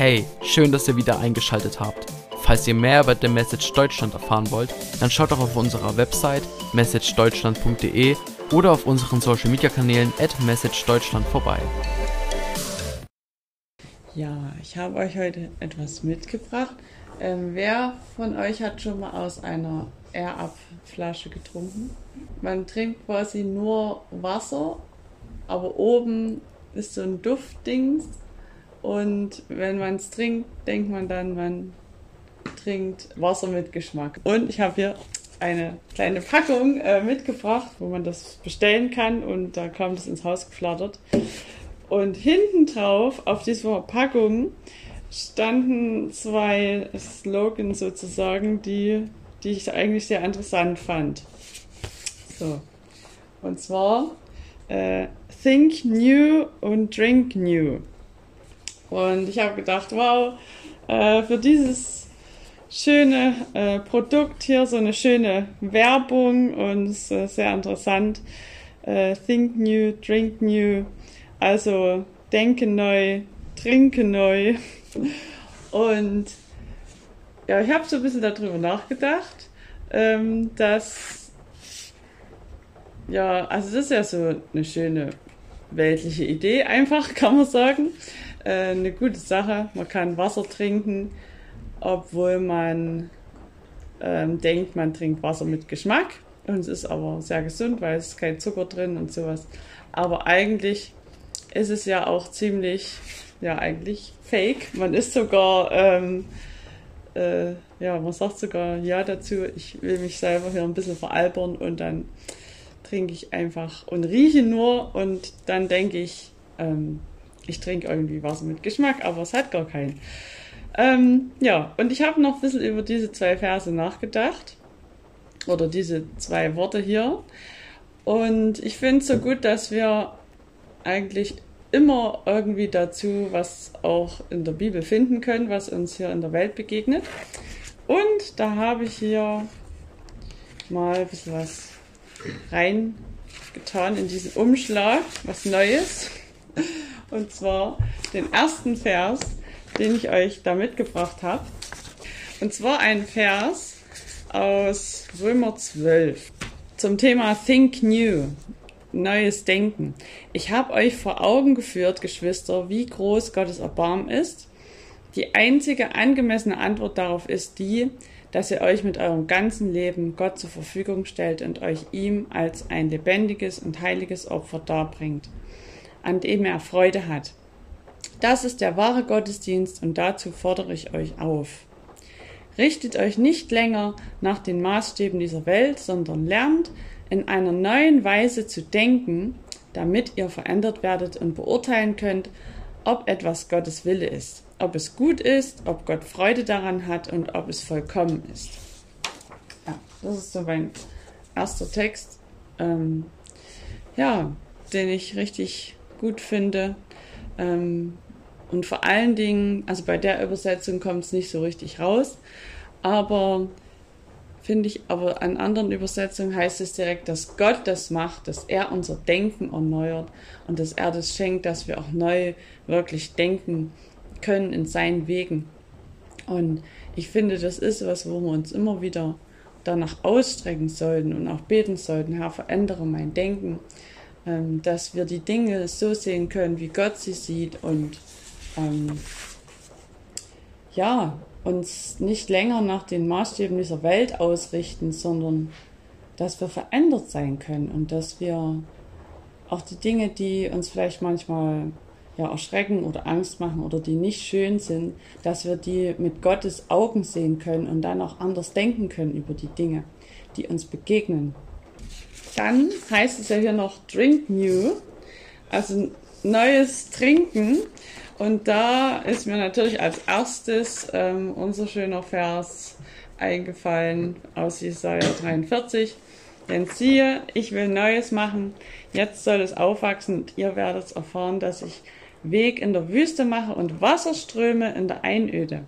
Hey, schön, dass ihr wieder eingeschaltet habt. Falls ihr mehr über The Message Deutschland erfahren wollt, dann schaut doch auf unserer Website messagedeutschland.de oder auf unseren Social Media Kanälen at messagedeutschland vorbei. Ja, ich habe euch heute etwas mitgebracht. Ähm, wer von euch hat schon mal aus einer Air-Up-Flasche getrunken? Man trinkt quasi nur Wasser, aber oben ist so ein Duftdings und wenn man es trinkt, denkt man dann, man trinkt Wasser mit Geschmack. Und ich habe hier eine kleine Packung äh, mitgebracht, wo man das bestellen kann und da kam das ins Haus geflattert. Und hinten drauf auf dieser Packung standen zwei Slogans sozusagen, die, die ich eigentlich sehr interessant fand. So. Und zwar äh, Think New und Drink New. Und ich habe gedacht, wow, äh, für dieses schöne äh, Produkt hier so eine schöne Werbung und ist sehr interessant. Äh, think New, Drink New. Also denke neu, trinke neu. Und ja, ich habe so ein bisschen darüber nachgedacht, ähm, dass ja, also das ist ja so eine schöne weltliche Idee, einfach kann man sagen. Äh, eine gute Sache. Man kann Wasser trinken, obwohl man ähm, denkt, man trinkt Wasser mit Geschmack. Und es ist aber sehr gesund, weil es ist kein Zucker drin und sowas. Aber eigentlich ist es ja auch ziemlich, ja, eigentlich fake. Man ist sogar, ähm, äh, ja, man sagt sogar ja dazu, ich will mich selber hier ein bisschen veralbern und dann trinke ich einfach und rieche nur und dann denke ich, ähm, ich trinke irgendwie Wasser mit Geschmack, aber es hat gar keinen. Ähm, ja, und ich habe noch ein bisschen über diese zwei Verse nachgedacht. Oder diese zwei Worte hier. Und ich finde es so gut, dass wir eigentlich immer irgendwie dazu was auch in der Bibel finden können, was uns hier in der Welt begegnet. Und da habe ich hier mal ein bisschen was reingetan in diesen Umschlag, was Neues. Und zwar den ersten Vers, den ich euch da mitgebracht habe. Und zwar ein Vers aus Römer 12 zum Thema Think New, neues Denken. Ich habe euch vor Augen geführt, Geschwister, wie groß Gottes Erbarmen ist. Die einzige angemessene Antwort darauf ist die, dass ihr euch mit eurem ganzen Leben Gott zur Verfügung stellt und euch ihm als ein lebendiges und heiliges Opfer darbringt an dem er Freude hat. Das ist der wahre Gottesdienst und dazu fordere ich euch auf. Richtet euch nicht länger nach den Maßstäben dieser Welt, sondern lernt in einer neuen Weise zu denken, damit ihr verändert werdet und beurteilen könnt, ob etwas Gottes Wille ist, ob es gut ist, ob Gott Freude daran hat und ob es vollkommen ist. Ja, das ist so mein erster Text, ähm, ja, den ich richtig gut finde. Ähm, und vor allen Dingen, also bei der Übersetzung kommt es nicht so richtig raus, aber finde ich, aber an anderen Übersetzungen heißt es direkt, dass Gott das macht, dass er unser Denken erneuert und dass er das schenkt, dass wir auch neu wirklich denken können in seinen Wegen. Und ich finde, das ist was, wo wir uns immer wieder danach ausstrecken sollten und auch beten sollten, Herr, verändere mein Denken, ähm, dass wir die Dinge so sehen können, wie Gott sie sieht und ähm, ja, uns nicht länger nach den Maßstäben dieser Welt ausrichten, sondern dass wir verändert sein können und dass wir auch die Dinge, die uns vielleicht manchmal ja, erschrecken oder Angst machen oder die nicht schön sind, dass wir die mit Gottes Augen sehen können und dann auch anders denken können über die Dinge, die uns begegnen. Dann heißt es ja hier noch Drink New, also neues Trinken. Und da ist mir natürlich als erstes ähm, unser schöner Vers eingefallen aus Jesaja 43. Denn siehe, ich will Neues machen, jetzt soll es aufwachsen und ihr werdet erfahren, dass ich Weg in der Wüste mache und Wasserströme in der Einöde.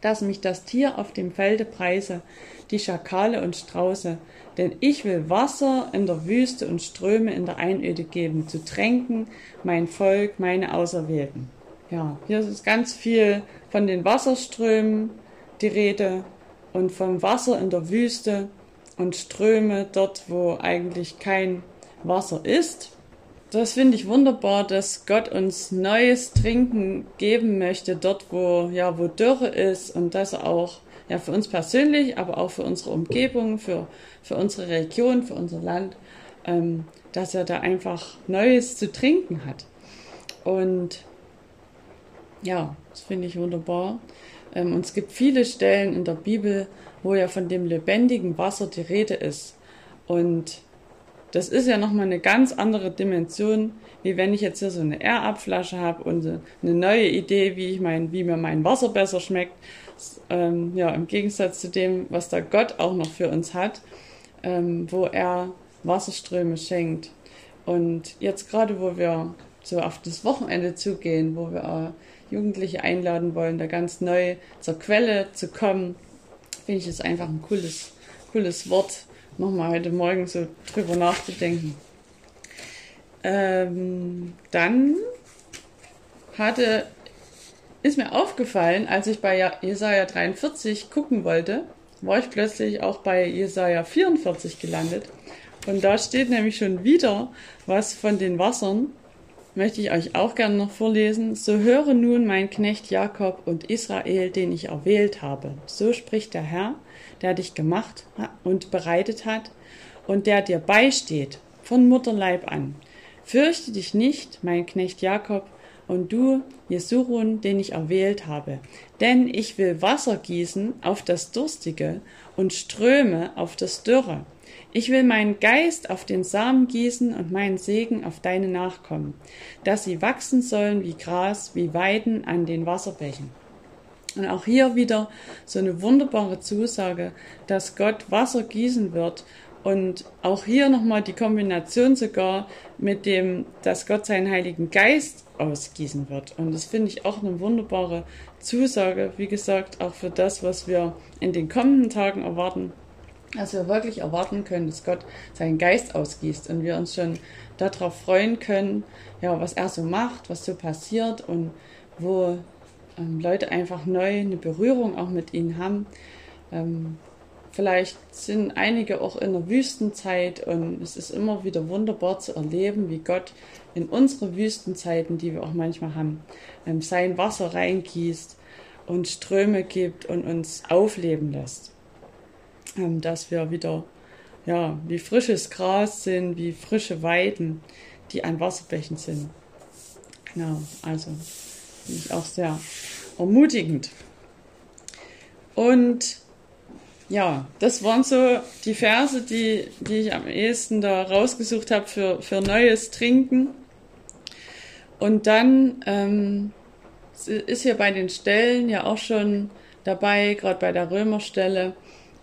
Dass mich das Tier auf dem Felde preise, die Schakale und Strauße, denn ich will Wasser in der Wüste und Ströme in der Einöde geben, zu tränken mein Volk, meine Auserwählten. ja, hier ist ganz viel von den Wasserströmen die Rede und vom Wasser in der Wüste und Ströme dort, wo eigentlich kein Wasser ist. Das finde ich wunderbar, dass Gott uns neues Trinken geben möchte, dort wo, ja, wo Dürre ist und das auch ja, für uns persönlich, aber auch für unsere Umgebung, für, für unsere Region, für unser Land, ähm, dass er da einfach Neues zu trinken hat. Und ja, das finde ich wunderbar. Ähm, und es gibt viele Stellen in der Bibel, wo ja von dem lebendigen Wasser die Rede ist. Und das ist ja nochmal eine ganz andere Dimension, wie wenn ich jetzt hier so eine Air-Up-Flasche habe und eine neue Idee, wie ich mein, wie mir mein Wasser besser schmeckt. Ähm, ja, im Gegensatz zu dem, was da Gott auch noch für uns hat, ähm, wo er Wasserströme schenkt. Und jetzt gerade, wo wir so auf das Wochenende zugehen, wo wir Jugendliche einladen wollen, da ganz neu zur Quelle zu kommen, finde ich es einfach ein cooles, cooles Wort, nochmal heute Morgen so drüber nachzudenken. Ähm, dann hatte, ist mir aufgefallen, als ich bei Jesaja 43 gucken wollte, war ich plötzlich auch bei Jesaja 44 gelandet. Und da steht nämlich schon wieder was von den Wassern, möchte ich euch auch gerne noch vorlesen. So höre nun mein Knecht Jakob und Israel, den ich erwählt habe. So spricht der Herr, der dich gemacht und bereitet hat und der dir beisteht von Mutterleib an. Fürchte dich nicht, mein Knecht Jakob, und du, Jesurun, den ich erwählt habe. Denn ich will Wasser gießen auf das Durstige und Ströme auf das Dürre. Ich will meinen Geist auf den Samen gießen und meinen Segen auf deine Nachkommen, dass sie wachsen sollen wie Gras, wie Weiden an den Wasserbächen. Und auch hier wieder so eine wunderbare Zusage, dass Gott Wasser gießen wird und auch hier nochmal die Kombination sogar mit dem, dass Gott seinen Heiligen Geist ausgießen wird. Und das finde ich auch eine wunderbare Zusage, wie gesagt, auch für das, was wir in den kommenden Tagen erwarten dass wir wirklich erwarten können, dass Gott seinen Geist ausgießt und wir uns schon darauf freuen können, ja, was er so macht, was so passiert und wo ähm, Leute einfach neu eine Berührung auch mit ihnen haben. Ähm, vielleicht sind einige auch in der Wüstenzeit und es ist immer wieder wunderbar zu erleben, wie Gott in unsere Wüstenzeiten, die wir auch manchmal haben, ähm, sein Wasser reingießt und Ströme gibt und uns aufleben lässt. Ähm, dass wir wieder ja, wie frisches Gras sind, wie frische Weiden, die an Wasserbächen sind. Genau, also finde ich auch sehr ermutigend. Und ja, das waren so die Verse, die, die ich am ehesten da rausgesucht habe für, für neues Trinken. Und dann ähm, ist hier bei den Stellen ja auch schon dabei, gerade bei der Römerstelle,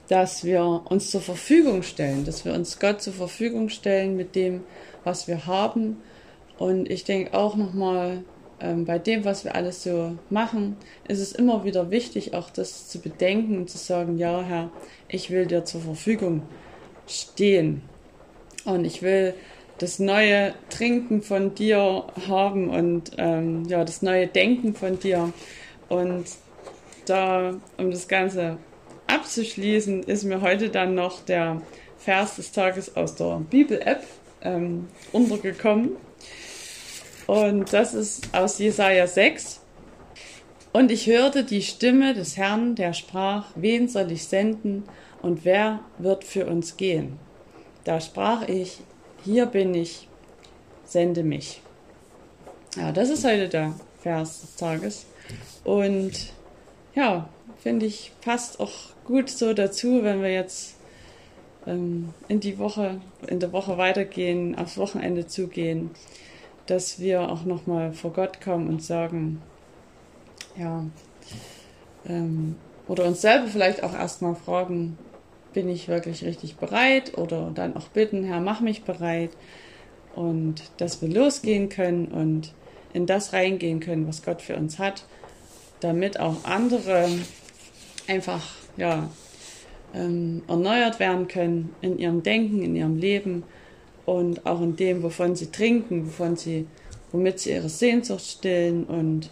dass wir uns zur Verfügung stellen, dass wir uns Gott zur Verfügung stellen mit dem, was wir haben. Und ich denke auch nochmal, ähm, bei dem, was wir alles so machen, ist es immer wieder wichtig, auch das zu bedenken und zu sagen, ja, Herr, ich will dir zur Verfügung stehen. Und ich will das neue Trinken von dir haben und ähm, ja, das neue Denken von dir. Und da, um das Ganze abzuschließen, ist mir heute dann noch der Vers des Tages aus der Bibel-App ähm, untergekommen. Und das ist aus Jesaja 6. Und ich hörte die Stimme des Herrn, der sprach: Wen soll ich senden und wer wird für uns gehen? Da sprach ich: Hier bin ich, sende mich. Ja, das ist heute der Vers des Tages. Und ja, finde ich, passt auch gut so dazu, wenn wir jetzt ähm, in die Woche, in der Woche weitergehen, aufs Wochenende zugehen, dass wir auch nochmal vor Gott kommen und sagen, ja, ähm, oder uns selber vielleicht auch erstmal fragen, bin ich wirklich richtig bereit? Oder dann auch bitten, Herr, mach mich bereit. Und dass wir losgehen können und in das reingehen können, was Gott für uns hat, damit auch andere einfach ja, ähm, erneuert werden können in ihrem Denken, in ihrem Leben und auch in dem, wovon sie trinken, wovon sie, womit sie ihre Sehnsucht stillen und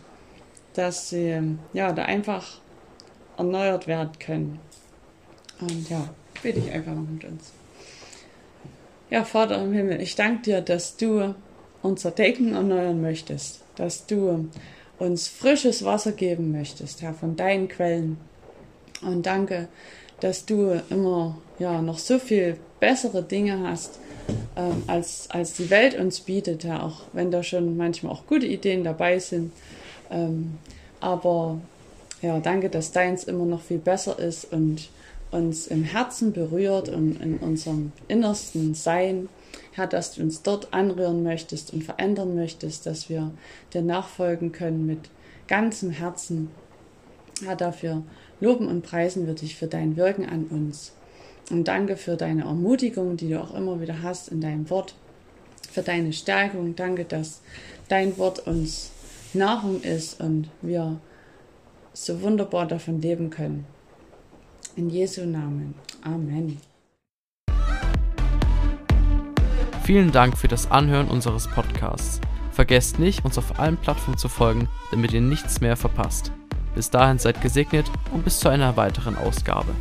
dass sie ja da einfach erneuert werden können. Und ja, bitte ich einfach noch mit uns. Ja, Vater im Himmel, ich danke dir, dass du unser Decken erneuern möchtest, dass du uns frisches Wasser geben möchtest, Herr, von deinen Quellen. Und danke, dass du immer ja noch so viel bessere Dinge hast, ähm, als, als die Welt uns bietet, ja, auch wenn da schon manchmal auch gute Ideen dabei sind. Ähm, aber ja, danke, dass deins immer noch viel besser ist und uns im Herzen berührt und in unserem innersten Sein. Herr, dass du uns dort anrühren möchtest und verändern möchtest, dass wir dir nachfolgen können mit ganzem Herzen. Herr, dafür loben und preisen wir dich für dein Wirken an uns. Und danke für deine Ermutigung, die du auch immer wieder hast in deinem Wort, für deine Stärkung. Danke, dass dein Wort uns Nahrung ist und wir so wunderbar davon leben können. In Jesu Namen. Amen. Vielen Dank für das Anhören unseres Podcasts. Vergesst nicht, uns auf allen Plattformen zu folgen, damit ihr nichts mehr verpasst. Bis dahin seid gesegnet und bis zu einer weiteren Ausgabe.